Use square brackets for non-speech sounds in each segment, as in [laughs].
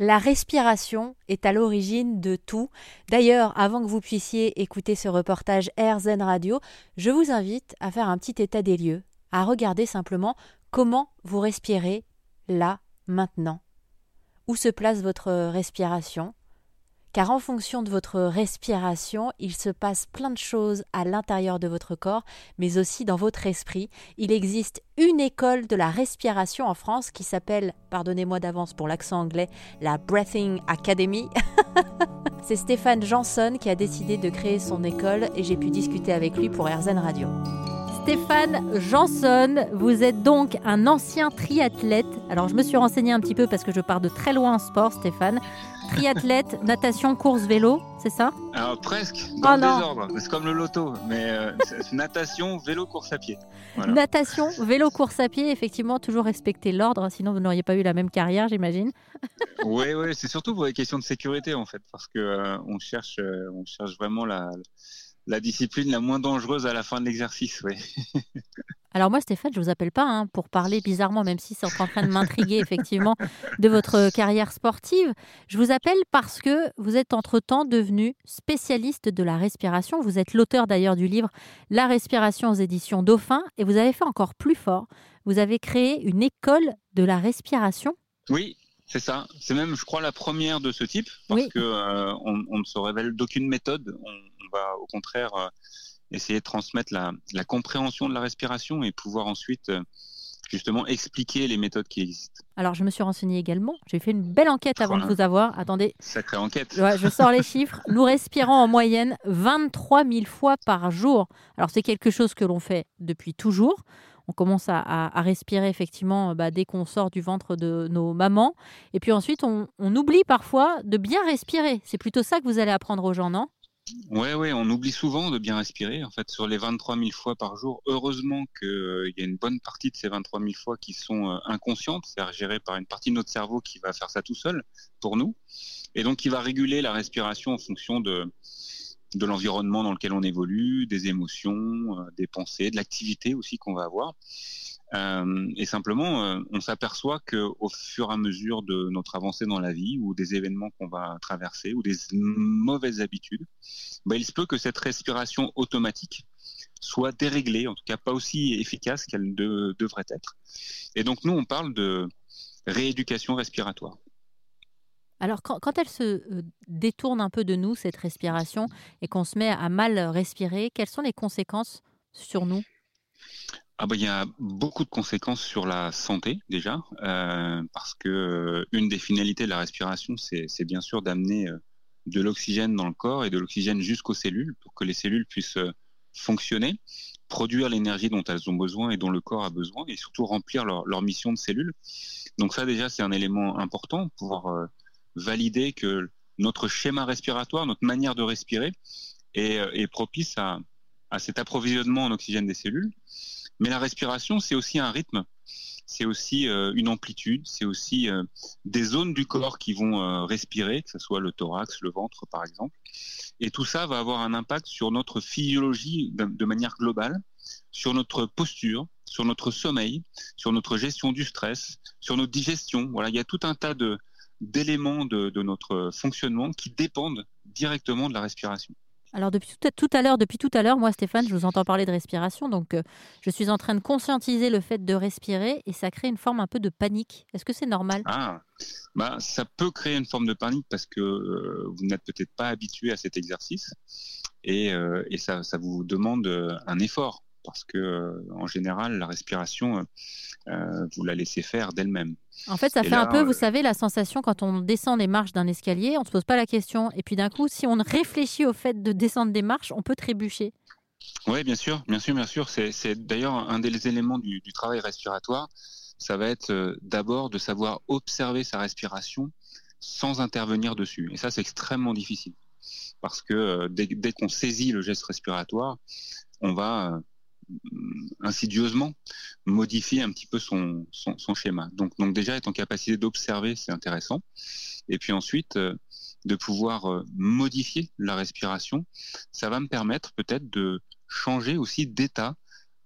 La respiration est à l'origine de tout. D'ailleurs, avant que vous puissiez écouter ce reportage AirZen Radio, je vous invite à faire un petit état des lieux, à regarder simplement comment vous respirez là, maintenant. Où se place votre respiration? Car en fonction de votre respiration, il se passe plein de choses à l'intérieur de votre corps, mais aussi dans votre esprit. Il existe une école de la respiration en France qui s'appelle, pardonnez-moi d'avance pour l'accent anglais, la Breathing Academy. [laughs] C'est Stéphane Janson qui a décidé de créer son école et j'ai pu discuter avec lui pour RZN Radio. Stéphane Janson, vous êtes donc un ancien triathlète. Alors je me suis renseigné un petit peu parce que je pars de très loin en sport, Stéphane. Triathlète, [laughs] natation, course, vélo, c'est ça? Alors presque, dans le désordre. C'est comme le loto, mais euh, natation, vélo, course à pied. Natation, vélo, course à pied, effectivement, toujours respecter l'ordre, sinon vous n'auriez pas eu la même carrière, j'imagine. [laughs] oui, oui, c'est surtout pour les questions de sécurité en fait, parce que euh, on cherche, euh, on cherche vraiment la la discipline la moins dangereuse à la fin de l'exercice, oui. [laughs] Alors moi, Stéphane, je vous appelle pas hein, pour parler bizarrement, même si c'est en train de m'intriguer effectivement de votre carrière sportive. Je vous appelle parce que vous êtes entre-temps devenu spécialiste de la respiration. Vous êtes l'auteur d'ailleurs du livre La respiration aux éditions Dauphin et vous avez fait encore plus fort. Vous avez créé une école de la respiration. Oui, c'est ça. C'est même, je crois, la première de ce type parce qu'on que euh, on, ne se révèle d'aucune méthode. On, va au contraire euh, essayer de transmettre la, compréhension de la respiration et pouvoir ensuite euh, justement expliquer les méthodes qui existent. Alors, je me suis renseigné également. J'ai fait une belle enquête avant de vous avoir. Attendez. Sacrée enquête. je sors les chiffres. Nous respirons en moyenne 23 000 fois par jour. Alors, c'est quelque chose que l'on fait depuis toujours on commence à, respirer effectivement bah, dès qu'on sort du ventre de nos mamans. Et puis ensuite, on, oublie parfois de bien respirer. C'est plutôt ça que vous allez apprendre aux gens, non? Ouais, ouais, on oublie souvent de bien respirer. En fait, sur les 23 000 fois par jour, heureusement qu'il euh, y a une bonne partie de ces 23 000 fois qui sont euh, inconscientes, c'est-à-dire gérées par une partie de notre cerveau qui va faire ça tout seul pour nous, et donc qui va réguler la respiration en fonction de, l'environnement dans lequel on évolue, des émotions, euh, des pensées, de l'activité aussi qu'on va avoir. Euh, et simplement, euh, on s'aperçoit que au fur et à mesure de notre avancée dans la vie ou des événements qu'on va traverser ou des mauvaises habitudes, bah, il se peut que cette respiration automatique soit déréglée, en tout cas pas aussi efficace qu'elle devrait être. Et donc nous, on parle de rééducation respiratoire. Alors, quand, elle se euh, détourne un peu de nous, cette respiration, et qu'on se met à mal respirer, quelles sont les conséquences sur nous? Ah bah, il y a beaucoup de conséquences sur la santé déjà, euh, parce que euh, une des finalités de la respiration, c'est bien sûr d'amener de l'oxygène dans le corps et de l'oxygène jusqu'aux cellules pour que les cellules puissent fonctionner, produire l'énergie dont elles ont besoin et dont le corps a besoin, et surtout remplir leur, leur mission de cellules. Donc ça déjà, c'est un élément important, pouvoir valider que notre schéma respiratoire, notre manière de respirer est, euh, propice à, cet approvisionnement en oxygène des cellules. Mais la respiration, c'est aussi un rythme, c'est aussi euh, une amplitude, c'est aussi euh, des zones du corps qui vont respirer, que ce soit le thorax, le ventre par exemple. Et tout ça va avoir un impact sur notre physiologie de manière globale, sur notre posture, sur notre sommeil, sur notre gestion du stress, sur notre digestion. Voilà, il y a tout un tas d'éléments de, notre fonctionnement qui dépendent directement de la respiration. Alors depuis tout à, l'heure, depuis tout à l'heure, moi Stéphane, je vous entends parler de respiration, donc euh, je suis en train de conscientiser le fait de respirer et ça crée une forme un peu de panique. Est-ce que c'est normal? Ah, bah ça peut créer une forme de panique parce que euh, vous n'êtes peut-être pas habitué à cet exercice et, euh, ça, vous demande un effort parce que en général la respiration, vous la laissez faire d'elle-même. En fait, ça fait un peu, vous euh, savez, la sensation quand on descend des marches d'un escalier, on ne se pose pas la question. Et puis d'un coup, si on réfléchit au fait de descendre des marches, on peut trébucher. Oui, bien sûr, bien sûr, bien sûr. C'est d'ailleurs un des éléments du, travail respiratoire. Ça va être euh, d'abord de savoir observer sa respiration sans intervenir dessus. Et ça, c'est extrêmement difficile. Parce que euh, dès qu'on saisit le geste respiratoire, on va insidieusement modifier un petit peu son, schéma. Donc, déjà être en capacité d'observer, c'est intéressant. Et puis ensuite, euh, de pouvoir euh, modifier la respiration, ça va me permettre peut-être de changer aussi d'état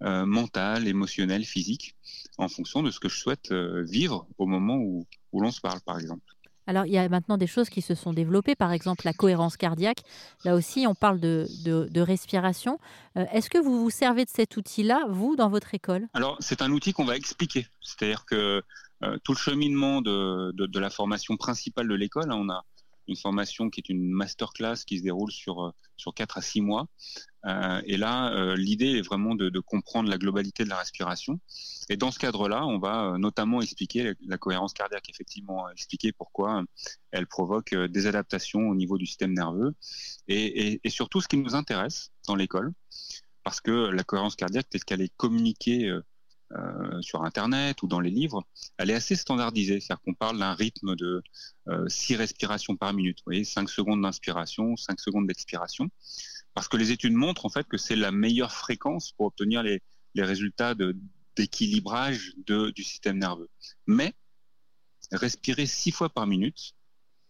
euh, mental, émotionnel, physique, en fonction de ce que je souhaite vivre au moment où l'on se parle, par exemple. Alors, il y a maintenant des choses qui se sont développées, par exemple la cohérence cardiaque. Là aussi, on parle de, de, respiration. Euh, est-ce que vous vous servez de cet outil-là, vous, dans votre école? Alors, c'est un outil qu'on va expliquer. C'est-à-dire que euh, tout le cheminement de, de, la formation principale de l'école, hein, on a une formation qui est une masterclass qui se déroule sur, euh, sur 4 à 6 mois. Euh, et là, euh, l'idée est vraiment de, comprendre la globalité de la respiration. Et dans ce cadre-là, on va notamment expliquer la cohérence cardiaque, effectivement, expliquer pourquoi elle provoque des adaptations au niveau du système nerveux. Et, surtout, ce qui nous intéresse dans l'école, parce que la cohérence cardiaque, telle qu'elle est communiquée euh, sur Internet ou dans les livres, elle est assez standardisée. C'est-à-dire qu'on parle d'un rythme de euh, 6 respirations par minute. Vous voyez, 5 secondes d'inspiration, 5 secondes d'expiration. Parce que les études montrent en fait que c'est la meilleure fréquence pour obtenir les, les résultats d'équilibrage du système nerveux. Mais respirer 6 fois par minute,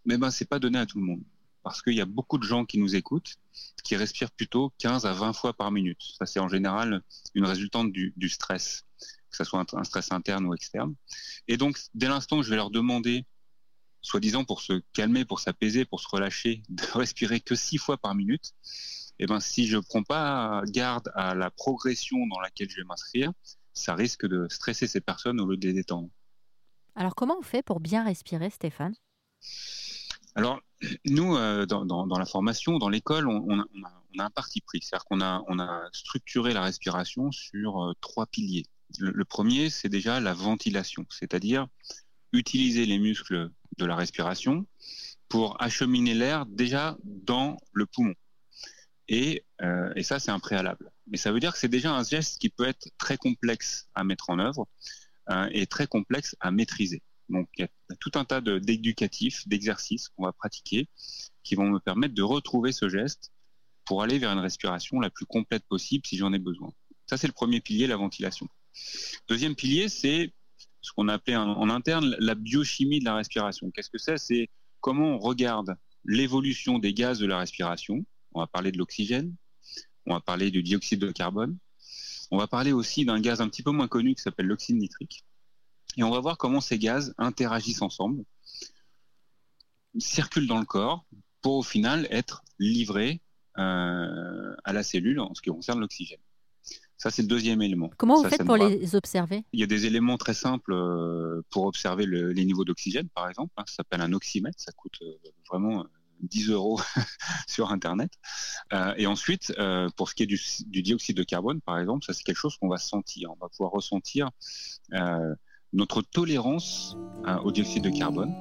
mais ben, c'est pas donné à tout le monde. Parce qu'il y a beaucoup de gens qui nous écoutent qui respirent plutôt 15 à 20 fois par minute. Ça, c'est en général une résultante du, du stress que ce soit un, stress interne ou externe. Et donc, dès l'instant où je vais leur demander, soi-disant pour se calmer, pour s'apaiser, pour se relâcher, [laughs] de respirer que six fois par minute, eh ben, si je prends pas garde à la progression dans laquelle je vais m'inscrire, ça risque de stresser ces personnes au lieu de les détendre. Alors, comment on fait pour bien respirer, Stéphane? Alors, nous, euh, dans, la formation, dans l'école, on, a, un parti pris. C'est-à-dire qu'on a, on a structuré la respiration sur euh, trois piliers. Le, premier, c'est déjà la ventilation, c'est-à-dire utiliser les muscles de la respiration pour acheminer l'air déjà dans le poumon. Et, euh, et ça, c'est un préalable. Mais ça veut dire que c'est déjà un geste qui peut être très complexe à mettre en œuvre euh, et très complexe à maîtriser. Donc, il y a tout un tas d'éducatifs, d'exercices qu'on va pratiquer qui vont me permettre de retrouver ce geste pour aller vers une respiration la plus complète possible si j'en ai besoin. Ça, c'est le premier pilier, la ventilation. Deuxième pilier, c'est ce qu'on appelait en, interne la biochimie de la respiration. Qu'est-ce que c'est? C'est comment on regarde l'évolution des gaz de la respiration. On va parler de l'oxygène, on va parler du dioxyde de carbone, on va parler aussi d'un gaz un petit peu moins connu qui s'appelle l'oxyde nitrique. Et on va voir comment ces gaz interagissent ensemble, circulent dans le corps pour au final être livrés euh, à la cellule en ce qui concerne l'oxygène. Ça, c'est le deuxième élément. Comment vous faites pour les observer? Il y a des éléments très simples euh, pour observer les niveaux d'oxygène, par exemple. Hein. ça s'appelle un oxymètre. Ça coûte euh, vraiment 10 euh, euros [laughs] sur Internet. et ensuite, pour ce qui est du, dioxyde de carbone, par exemple, ça, c'est quelque chose qu'on va sentir. On va pouvoir ressentir notre tolérance au dioxyde de carbone,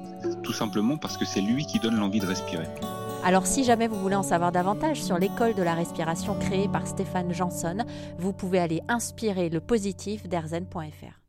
tout simplement parce que c'est lui qui donne l'envie de respirer. Alors si jamais vous voulez en savoir davantage sur l'école de la respiration créée par Stéphane Janson, vous pouvez aller inspirer le positif d'erzen.fr.